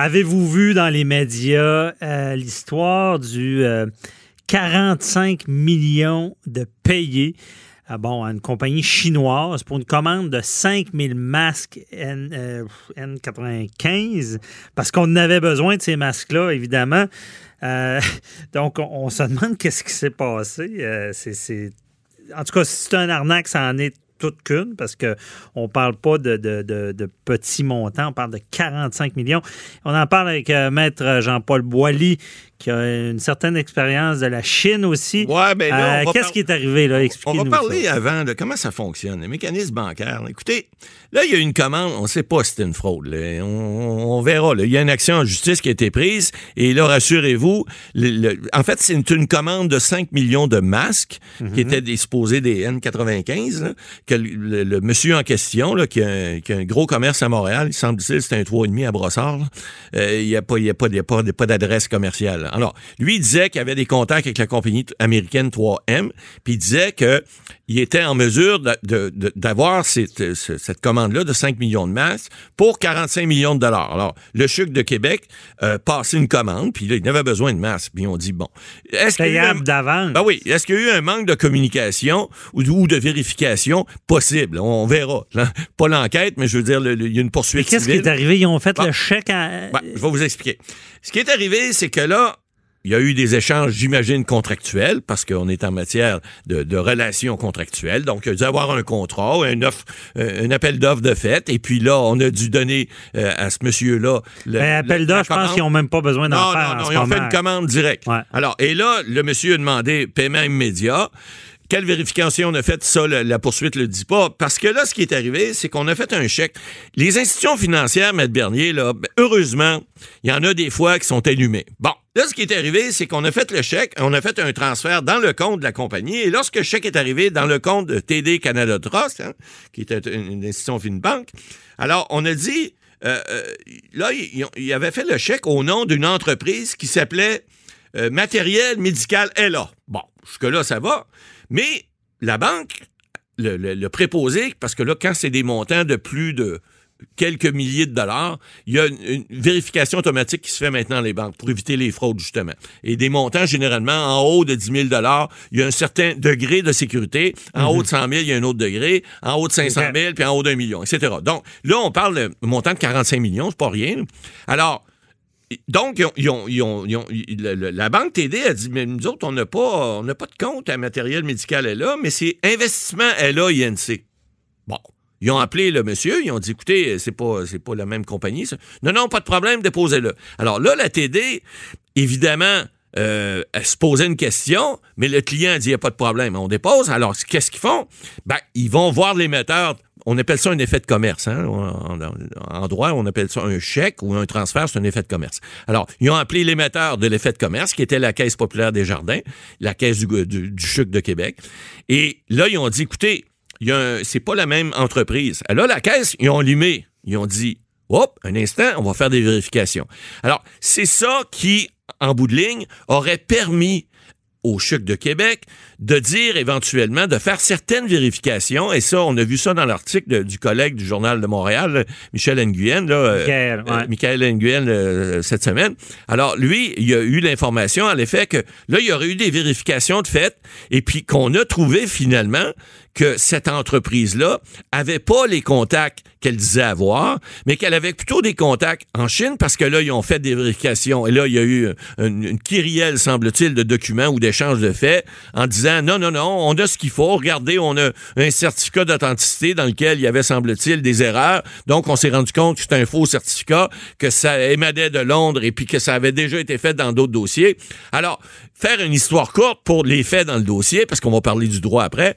Avez-vous vu dans les médias euh, l'histoire du euh, 45 millions de payés? Ah bon, à une compagnie chinoise pour une commande de 5000 masques N, euh, N95 parce qu'on avait besoin de ces masques-là, évidemment. Euh, donc, on, se demande qu'est-ce qui s'est passé. Euh, c'est, En tout cas, si c'est un arnaque, ça en est toute qu'une parce qu'on ne parle pas de, petits montants, on parle de 45 millions. On en parle avec euh, Maître Jean-Paul Boilly, qui a une certaine expérience de la Chine aussi. Ouais, ben là, euh, Qu'est-ce qui est arrivé, là? Expliquez-nous. On va parler ça. avant de comment ça fonctionne, les mécanismes bancaires. Écoutez, là, il y a une commande, on ne sait pas si c'est une fraude. Là. On, on, verra. Là. Il y a une action en justice qui a été prise, et là, rassurez-vous, en fait, c'est une, une, commande de 5 millions de masques mm -hmm. qui étaient disposés des N95, là, que le, le, monsieur en question, là, qui, a un, qui, a un, gros commerce à Montréal, il semble-t-il, c'est un 3,5 à Brossard, euh, il n'y a pas, il a pas, pas, pas d'adresse commerciale. Alors, lui, il disait qu'il avait des contacts avec la compagnie américaine 3M, puis il disait qu'il était en mesure d'avoir cette, cette commande-là de 5 millions de masques pour 45 millions de dollars. Alors, le CHUC de Québec euh, passait une commande, puis là, il avait besoin de masques. Puis on dit, bon, est-ce qu'il y a eu d'avance? Ben oui, est-ce qu'il y a eu un manque de communication ou, ou de vérification? Possible? On, verra. Là, pas l'enquête, mais je veux dire, il y a une poursuite Qu'est-ce qui est arrivé? Ils ont fait bon. le chèque à... Ben, je vais vous expliquer. Ce qui est arrivé, c'est que là, il y a eu des échanges, j'imagine, contractuels, parce qu'on est en matière de, de, relations contractuelles. Donc, il y a dû avoir un contrat, un, offre, un appel d'offres de fait. Et puis là, on a dû donner euh, à ce monsieur-là... Le, appel d'offres, je pense qu'ils n'ont même pas besoin d'en faire. Non, non, ils ont fait une commande directe. Ouais. Alors, et là, le monsieur a demandé paiement immédiat. Quelle vérification on a faite? Ça, la, la poursuite le dit pas. Parce que là, ce qui est arrivé, c'est qu'on a fait un chèque. Les institutions financières, Maître Bernier, là, ben, heureusement, il y en a des fois qui sont allumées. Bon. Là, ce qui est arrivé, c'est qu'on a fait le chèque, on a fait un transfert dans le compte de la compagnie, et lorsque le chèque est arrivé dans le compte de TD Canada Trust, hein, qui était une institution FinBank, alors on a dit, euh, euh, là, il, avait fait le chèque au nom d'une entreprise qui s'appelait euh, Matériel Médical LA. Bon, jusque-là, ça va. Mais la banque, le, le, le, préposé, parce que là, quand c'est des montants de plus de quelques milliers de dollars, il y a une, une, vérification automatique qui se fait maintenant dans les banques pour éviter les fraudes, justement. Et des montants, généralement, en haut de 10 000 dollars, il y a un certain degré de sécurité. En mm -hmm. haut de 100 000, il y a un autre degré. En haut de 500 000, puis en haut d'un million, etc. Donc, là, on parle de montant de 45 millions, c'est pas rien. Alors, donc, la banque TD a dit, mais nous autres, on n'a pas, pas de compte à matériel médical là, mais c'est investissement LA INC. Bon. Ils ont appelé le monsieur, ils ont dit, écoutez, c'est pas, pas la même compagnie. Ça. Non, non, pas de problème, déposez-le. Alors là, la TD, évidemment, euh, elle se posait une question, mais le client dit, il n'y a pas de problème, on dépose. Alors, qu'est-ce qu'ils font? Ben, ils vont voir l'émetteur on appelle ça un effet de commerce. Hein? En, droit, on appelle ça un chèque ou un transfert, c'est un effet de commerce. Alors, ils ont appelé l'émetteur de l'effet de commerce, qui était la Caisse populaire des jardins, la Caisse du, du, CHUC de Québec. Et là, ils ont dit, écoutez, c'est pas la même entreprise. Alors, la Caisse, ils ont limé. Ils ont dit, hop, un instant, on va faire des vérifications. Alors, c'est ça qui, en bout de ligne, aurait permis au CHUC de Québec de dire éventuellement, de faire certaines vérifications, et ça, on a vu ça dans l'article du collègue du Journal de Montréal, Michel Nguyen, là, Michael, euh, ouais. Michael Nguyen, euh, cette semaine. Alors, lui, il a eu l'information, en effet, que là, il y aurait eu des vérifications de fait, et puis qu'on a trouvé finalement que cette entreprise-là avait pas les contacts qu'elle disait avoir, mais qu'elle avait plutôt des contacts en Chine parce que là, ils ont fait des vérifications. Et là, il y a eu une, une kyrielle, semble-t-il, de documents ou d'échanges de faits en disant non, non, non, on a ce qu'il faut. Regardez, on a un certificat d'authenticité dans lequel il y avait, semble-t-il, des erreurs. Donc, on s'est rendu compte que c'était un faux certificat, que ça émanait de Londres et puis que ça avait déjà été fait dans d'autres dossiers. Alors, faire une histoire courte pour les faits dans le dossier, parce qu'on va parler du droit après,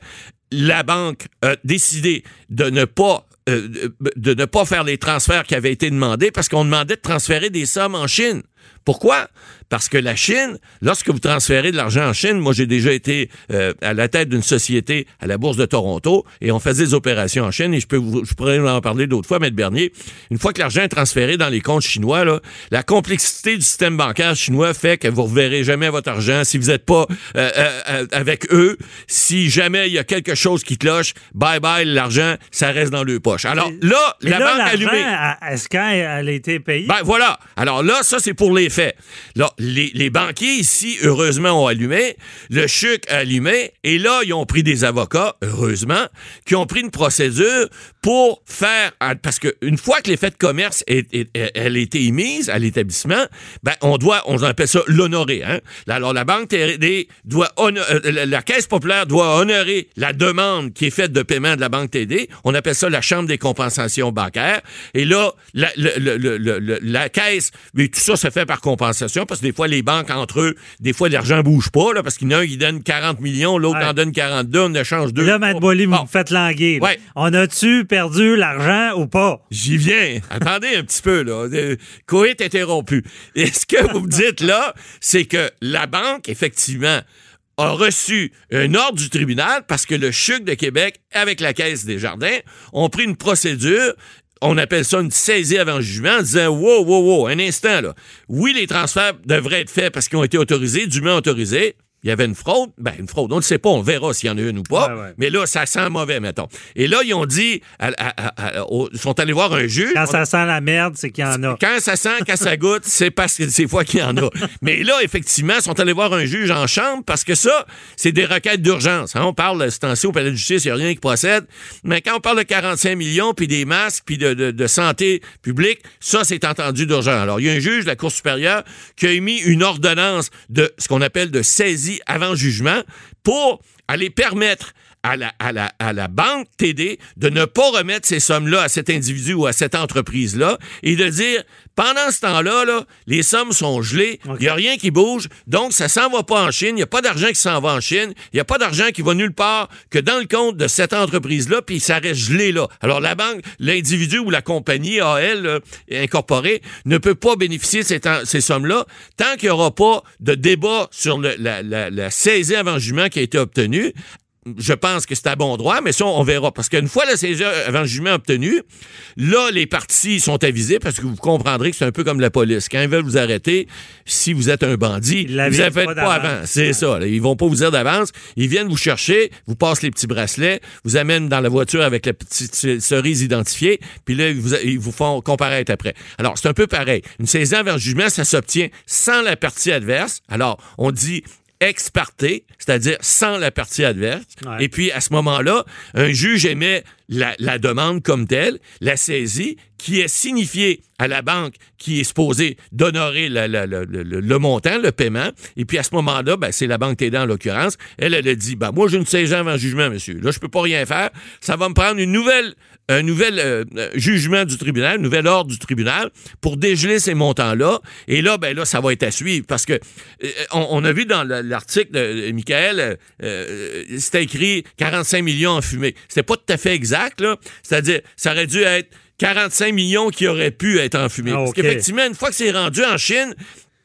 la banque a décidé de ne pas euh, de ne pas faire les transferts qui avaient été demandés parce qu'on demandait de transférer des sommes en Chine. Pourquoi? Parce que la Chine, lorsque vous transférez de l'argent en Chine, moi j'ai déjà été euh, à la tête d'une société à la Bourse de Toronto et on faisait des opérations en Chine et je, peux vous, je pourrais en parler d'autres fois, Maître Bernier. Une fois que l'argent est transféré dans les comptes chinois, là, la complexité du système bancaire chinois fait que vous ne reverrez jamais votre argent si vous n'êtes pas euh, euh, avec eux. Si jamais il y a quelque chose qui cloche, bye bye, l'argent, ça reste dans le poche. Alors là, Mais la là, banque allumée. Est-ce qu'elle a été payée? Ben voilà. Alors là, ça, c'est pour les faits. Les, les banquiers ici, heureusement, ont allumé. Le CHUC a allumé. Et là, ils ont pris des avocats, heureusement, qui ont pris une procédure pour faire... Parce qu'une fois que les faits de commerce est, est- est- elle a été émise à l'établissement, ben on doit, on appelle ça l'honorer. Hein? Alors, la Banque TD doit... hono- euh, la, Caisse populaire doit honorer la demande qui est faite de paiement de la Banque TD. On appelle ça la Chambre des compensations bancaires. Et là, la, le- le- le- la Caisse, mais tout ça se fait par compensation parce que des fois, les banques entre eux, des fois, l'argent bouge pas là, parce qu'il y en a un qui donne 40 millions, l'autre Ouais. en donne 42, on échange deux. Là, Matt Boily, vous Bon. me faites languir. Ouais. On a-tu perdu l'argent ou pas? J'y viens. Attendez un petit peu, là. Euh, Coït interrompu. Et ce que vous me dites là, c'est que la banque, effectivement, a reçu un ordre du tribunal parce que le CHUC de Québec, avec la Caisse des Jardins, ont pris une procédure. On appelle ça une saisie avant jugement en disant Wow, wow, wow, un instant, là. Oui, les transferts devraient être faits parce qu'ils ont été autorisés, dûment autorisés. Il y avait une fraude. Ben, une fraude. On ne sait pas. On verra s'il y en a une ou pas. Ouais, ouais. Mais là, ça sent mauvais, mettons. Et là, ils ont dit, à- sont allés voir un juge. Quand ça sent la merde, c'est qu'il y en a. Quand ça sent, quand ça goûte, c'est parce que c'est fois qu'il y en a. Mais là, effectivement, ils sont allés voir un juge en chambre parce que ça, c'est des requêtes d'urgence. hein. On parle, ce temps-ci, au palais de justice, il n'y a rien qui procède. Mais quand on parle de 45 millions, puis des masques, puis de, de- de santé publique, ça, c'est entendu d'urgence. Alors, il y a un juge de la Cour supérieure qui a émis une ordonnance de ce qu'on appelle de saisie avant jugement pour aller permettre à la, à, la, à la banque TD de ne pas remettre ces sommes-là à cet individu ou à cette entreprise-là et de dire, pendant ce temps-là, là, les sommes sont gelées, il n'y a rien qui bouge, donc ça s'en va pas en Chine, il n'y a pas d'argent qui s'en va en Chine, il n'y a pas d'argent qui va nulle part que dans le compte de cette entreprise-là, puis ça reste gelé là. Alors la banque, l'individu ou la compagnie AL euh, incorporée ne peut pas bénéficier de ces, sommes-là tant qu'il n'y aura pas de débat sur le- la, la- la saisie avant jugement qui a été obtenue je pense que c'est à bon droit, mais ça, on verra. Parce qu'une fois la saisie avant jugement obtenue, là, les parties sont avisées parce que vous comprendrez que c'est un peu comme la police. Quand ils veulent vous arrêter, si vous êtes un bandit, Ils vous ne faites pas pas, avant. C'est ça. là. Ils vont pas vous dire d'avance. Ils viennent vous chercher, vous passent les petits bracelets, vous amènent dans la voiture avec la petite cerise identifiée, puis là, ils vous, ils vous font comparaître après. Alors, c'est un peu pareil. Une saisie avant jugement, ça s'obtient sans la partie adverse. Alors, on dit ex parte, c'est-à-dire sans la partie adverse. Ouais. Et puis, à ce moment-là, un juge émet la, demande comme telle, la saisie, qui est signifiée à la banque qui est supposée d'honorer le, le- montant, le paiement. Et puis, à ce moment-là, ben, c'est la banque TD en l'occurrence. Elle, elle a dit, ben, moi, j'ai une saisie avant jugement, monsieur. Là, je peux pas rien faire. Ça va me prendre une nouvelle, un nouvel euh, euh, jugement du tribunal, un nouvel ordre du tribunal pour dégeler ces montants-là. Et là, ben là, ça va être à suivre parce que euh, on, a vu dans le- l'article de Michael, c'était écrit 45 millions en fumée. C'était pas tout à fait exact, C'est-à-dire, ça aurait dû être 45 millions qui auraient pu être en fumée. Ah, Parce qu'effectivement, une fois que c'est rendu en Chine,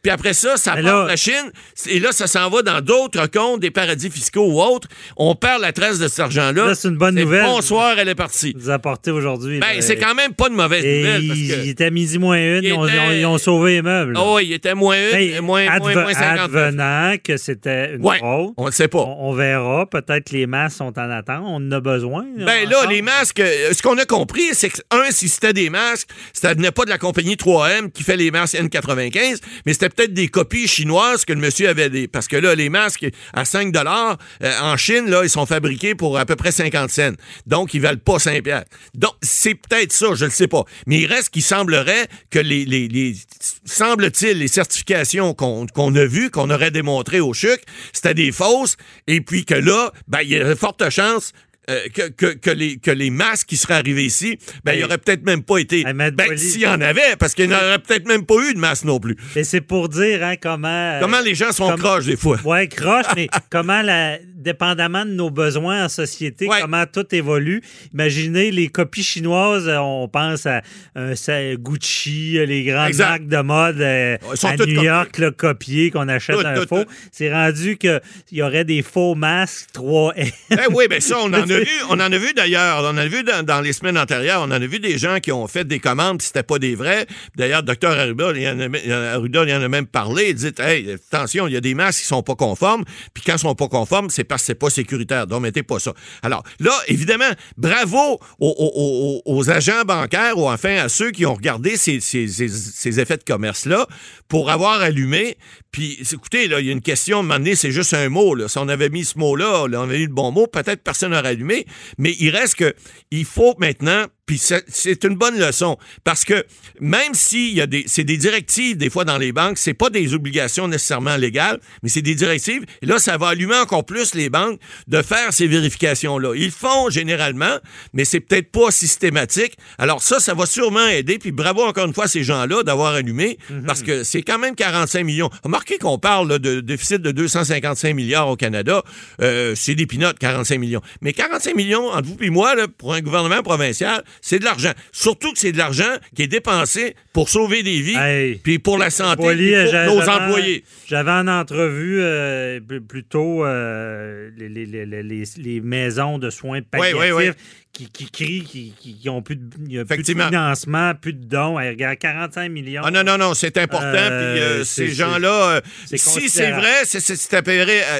puis après ça, ça Mais part là- la Chine, et là, ça s'en va dans d'autres comptes, des paradis fiscaux ou autres. On perd la trace de cet argent-là. Là, c'est une bonne nouvelle. Bonsoir, elle est partie. Vous apportez aujourd'hui. Ben, là. c'est quand même pas de mauvaise Et nouvelle. Parce il, que... il était midi moins une, Il ils, ont, était- ils ont- ils ont sauvé les meubles. là. Oh, il était moins une, moins, moins, adve- moins 50. advenant que c'était une Ouais, fraude, on ne sait pas. on, on verra. Peut-être que les masques sont en attente. On en a besoin. Ben là, les masques, euh, ce qu'on a compris, c'est que, un, si c'était des masques, ça venait pas de la compagnie 3M qui fait les masques N95, mais c'était peut-être des copies chinoises que le monsieur avait des. Parce que là, les masques à 5 dollars en Chine, là, ils sont fabriqués pour à peu près 50 cents. Donc, ils valent pas 5 piastres. Donc, c'est peut-être ça, je le sais pas. Mais il reste qu'il semblerait que les, les, les- semble-t-il, les certifications qu'on a vues, qu'on aurait démontrées au CHUC, c'était des fausses, et puis que là, ben, il y a de fortes chances euh, que, que, que les, que les masques qui seraient arrivés ici, ben, il n'y aurait peut-être même pas été. Ben, s'il y en avait, parce qu'il n'y aurait peut-être même pas eu de masques non plus. Et c'est pour dire hein, comment. Comment les gens sont comme- croches des fois. Ouais, croche, mais comment la dépendamment de nos besoins en société, Ouais. comment tout évolue. Imaginez les copies chinoises, euh, on pense à euh, Gucci, euh, les grandes Exact. marques de mode euh, à New. York, le copier qu'on achète Tout, un tout, faux. C'est rendu qu'il y aurait des faux masques 3M. Eh oui, ben ça, on en a on en a vu d'ailleurs, on en a vu dans, les semaines antérieures, on en a vu des gens qui ont fait des commandes, c'était pas des vrais. D'ailleurs, docteur Arruda, il en a, même parlé, il dit, hey, attention, il y a des masques qui sont pas conformes, puis quand ils sont pas conformes, c'est parce que c'est pas sécuritaire, donc mettez pas ça. Alors, là, évidemment, bravo aux, agents bancaires, ou enfin à ceux qui ont regardé ces, effets de commerce-là, pour avoir allumé, puis écoutez, là, il y a une question, à un c'est juste un mot, là. Si on avait mis ce mot-là, là, on avait eu le bon mot, peut-être personne n'aurait allumé, mais il reste que il faut maintenant, puis c'est- c'est une bonne leçon, parce que même s'il y a des, c'est des directives des fois dans les banques, c'est pas des obligations nécessairement légales, mais c'est des directives. Et là, ça va allumer encore plus les banques de faire ces vérifications-là. Ils le font généralement, mais c'est peut-être pas systématique. Alors ça, ça va sûrement aider. Puis bravo encore une fois à ces gens-là d'avoir allumé, parce que c'est quand même 45 millions. Remarquez qu'on parle là, de déficit de 255 milliards au Canada. Euh, c'est des pinottes, 45 millions. Mais 45 millions, entre vous et moi, là, pour un gouvernement provincial, c'est de l'argent. Surtout que c'est de l'argent qui est dépensé pour sauver des vies, Hey. puis pour la santé, Boily, puis pour nos employés. J'avais en entrevue euh, plutôt euh, les, les- les- les- maisons de soins palliatifs oui, oui. Qui, qui crient qui, qui, ont plus de, il y a plus de financement, plus de dons. Regarde, 45 millions. Ah non, non, non, c'est important. Euh, puis euh, ces gens-là, euh, si c'est vrai,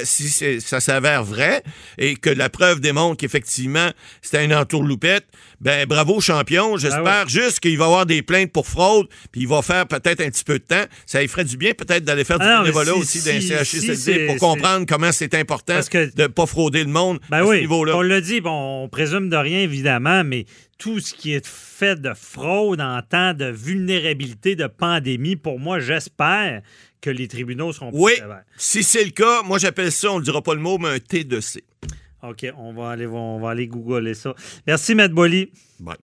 si ça s'avère vrai et que la preuve démontre qu'effectivement c'était une entourloupette, ben bravo champion. J'espère Ah ouais. juste qu'il va y avoir des plaintes pour fraude, puis il va faire peut-être un petit peu de temps. Ça lui ferait du bien peut-être d'aller faire Ah du bénévolat si- aussi si- d'un CHSLD pour comprendre comment c'est important Parce que- de ne pas frauder le monde Ben à ce oui, niveau-là. on l'a dit, bon, on présume de rien, évidemment, mais tout ce qui est fait de fraude en temps de vulnérabilité, de pandémie, pour moi, j'espère que les tribunaux seront plus Oui, sévères. si c'est le cas, moi j'appelle ça, on ne dira pas le mot, mais un T de C. OK, on va aller, on va aller googler ça. Merci, Matt Boily. Bye.